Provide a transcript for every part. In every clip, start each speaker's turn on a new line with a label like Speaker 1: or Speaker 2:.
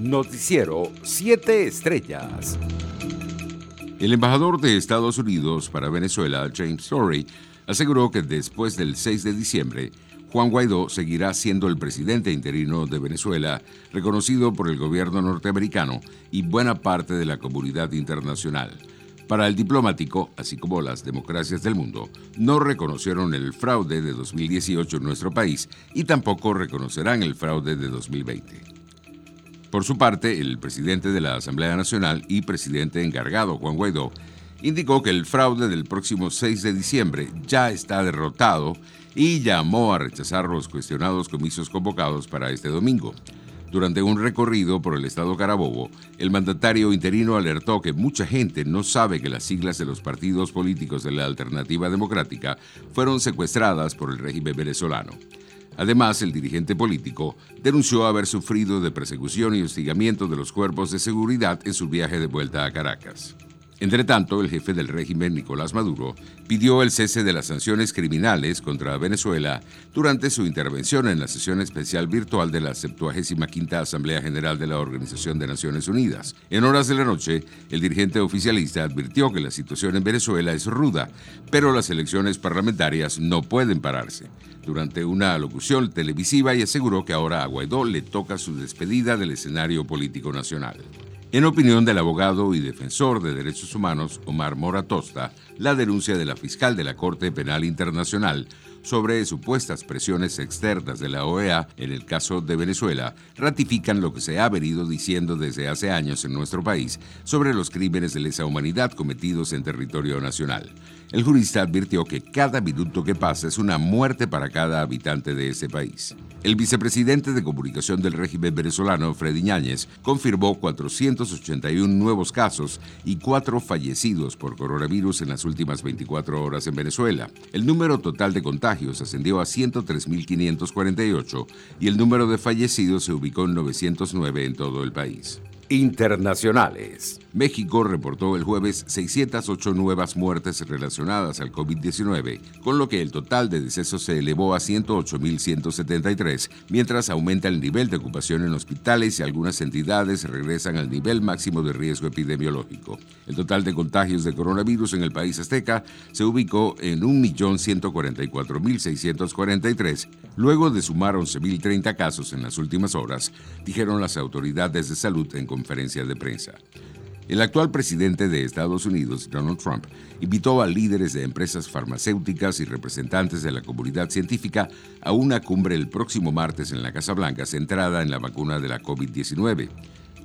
Speaker 1: Noticiero 7 Estrellas.
Speaker 2: El embajador de Estados Unidos para Venezuela, James Story, aseguró que después del 6 de diciembre, Juan Guaidó seguirá siendo el presidente interino de Venezuela, reconocido por el gobierno norteamericano y buena parte de la comunidad internacional. Para el diplomático, así como las democracias del mundo, no reconocieron el fraude de 2018 en nuestro país y tampoco reconocerán el fraude de 2020. Por su parte, el presidente de la Asamblea Nacional y presidente encargado, Juan Guaidó, indicó que el fraude del próximo 6 de diciembre ya está derrotado y llamó a rechazar los cuestionados comicios convocados para este domingo. Durante un recorrido por el estado Carabobo, el mandatario interino alertó que mucha gente no sabe que las siglas de los partidos políticos de la Alternativa Democrática fueron secuestradas por el régimen venezolano. Además, el dirigente político denunció haber sufrido de persecución y hostigamiento de los cuerpos de seguridad en su viaje de vuelta a Caracas. Entre tanto, el jefe del régimen, Nicolás Maduro, pidió el cese de las sanciones criminales contra Venezuela durante su intervención en la sesión especial virtual de la 75 Asamblea General de la Organización de Naciones Unidas. En horas de la noche, el dirigente oficialista advirtió que la situación en Venezuela es ruda, pero las elecciones parlamentarias no pueden pararse. Durante una alocución televisiva y aseguró que ahora a Guaidó le toca su despedida del escenario político nacional. En opinión del abogado y defensor de derechos humanos Omar Moratosta, la denuncia de la fiscal de la Corte Penal Internacional sobre supuestas presiones externas de la OEA en el caso de Venezuela ratifican lo que se ha venido diciendo desde hace años en nuestro país sobre los crímenes de lesa humanidad cometidos en territorio nacional. El jurista advirtió que cada minuto que pasa es una muerte para cada habitante de ese país. El vicepresidente de comunicación del régimen venezolano, Freddy Ñáñez, confirmó 481 nuevos casos y cuatro fallecidos por coronavirus en las últimas 24 horas en Venezuela. El número total de contagios ascendió a 103.548 y el número de fallecidos se ubicó en 909 en todo el país.
Speaker 1: Internacionales.
Speaker 2: México reportó el jueves 608 nuevas muertes relacionadas al COVID-19, con lo que el total de decesos se elevó a 108.173, mientras aumenta el nivel de ocupación en hospitales y algunas entidades regresan al nivel máximo de riesgo epidemiológico. El total de contagios de coronavirus en el país azteca se ubicó en 1.144.643, luego de sumar 11.030 casos en las últimas horas, dijeron las autoridades de salud en conferencia de prensa. El actual presidente de Estados Unidos, Donald Trump, invitó a líderes de empresas farmacéuticas y representantes de la comunidad científica a una cumbre el próximo martes en la Casa Blanca centrada en la vacuna de la COVID-19.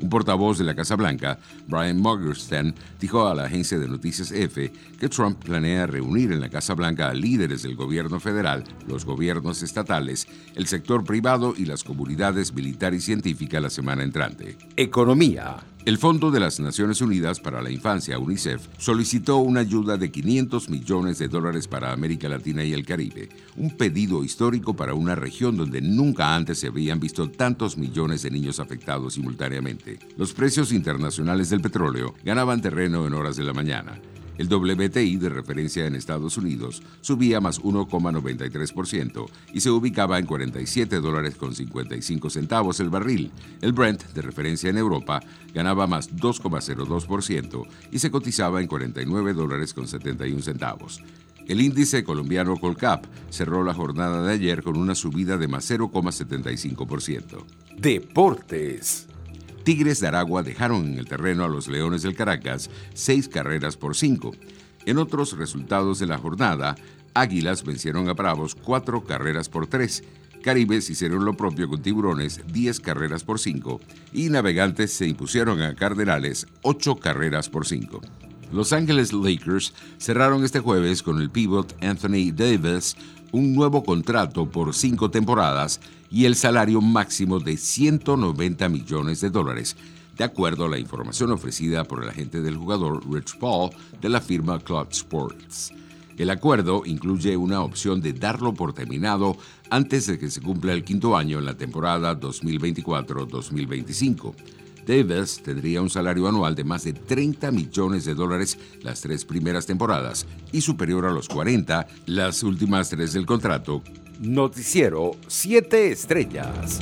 Speaker 2: Un portavoz de la Casa Blanca, Brian Mugerstein, dijo a la agencia de noticias EFE que Trump planea reunir en la Casa Blanca a líderes del gobierno federal, los gobiernos estatales, el sector privado y las comunidades militar y científica la semana entrante.
Speaker 1: Economía.
Speaker 2: El Fondo de las Naciones Unidas para la Infancia, UNICEF, solicitó una ayuda de 500 millones de dólares para América Latina y el Caribe, un pedido histórico para una región donde nunca antes se habían visto tantos millones de niños afectados simultáneamente. Los precios internacionales del petróleo ganaban terreno en horas de la mañana. El WTI de referencia en Estados Unidos subía más 1,93% y se ubicaba en 47 dólares con 55 centavos el barril. El Brent de referencia en Europa ganaba más 2,02% y se cotizaba en 49 dólares con 71 centavos. El índice colombiano Colcap cerró la jornada de ayer con una subida de más 0,75%.
Speaker 1: Deportes.
Speaker 2: Tigres de Aragua dejaron en el terreno a los Leones del Caracas seis carreras por cinco. En otros resultados de la jornada, Águilas vencieron a Bravos cuatro carreras por tres. Caribes hicieron lo propio con Tiburones 10 carreras por cinco. y Navegantes se impusieron a Cardenales 8 carreras por cinco. Los Ángeles Lakers cerraron este jueves con el pivot Anthony Davis un nuevo contrato por cinco temporadas y el salario máximo de 190 millones de dólares, de acuerdo a la información ofrecida por el agente del jugador Rich Paul de la firma Club Sports. El acuerdo incluye una opción de darlo por terminado antes de que se cumpla el quinto año en la temporada 2024-2025. Davis tendría un salario anual de más de 30 millones de dólares las tres primeras temporadas y superior a los 40 las últimas tres del contrato.
Speaker 1: Noticiero 7 Estrellas.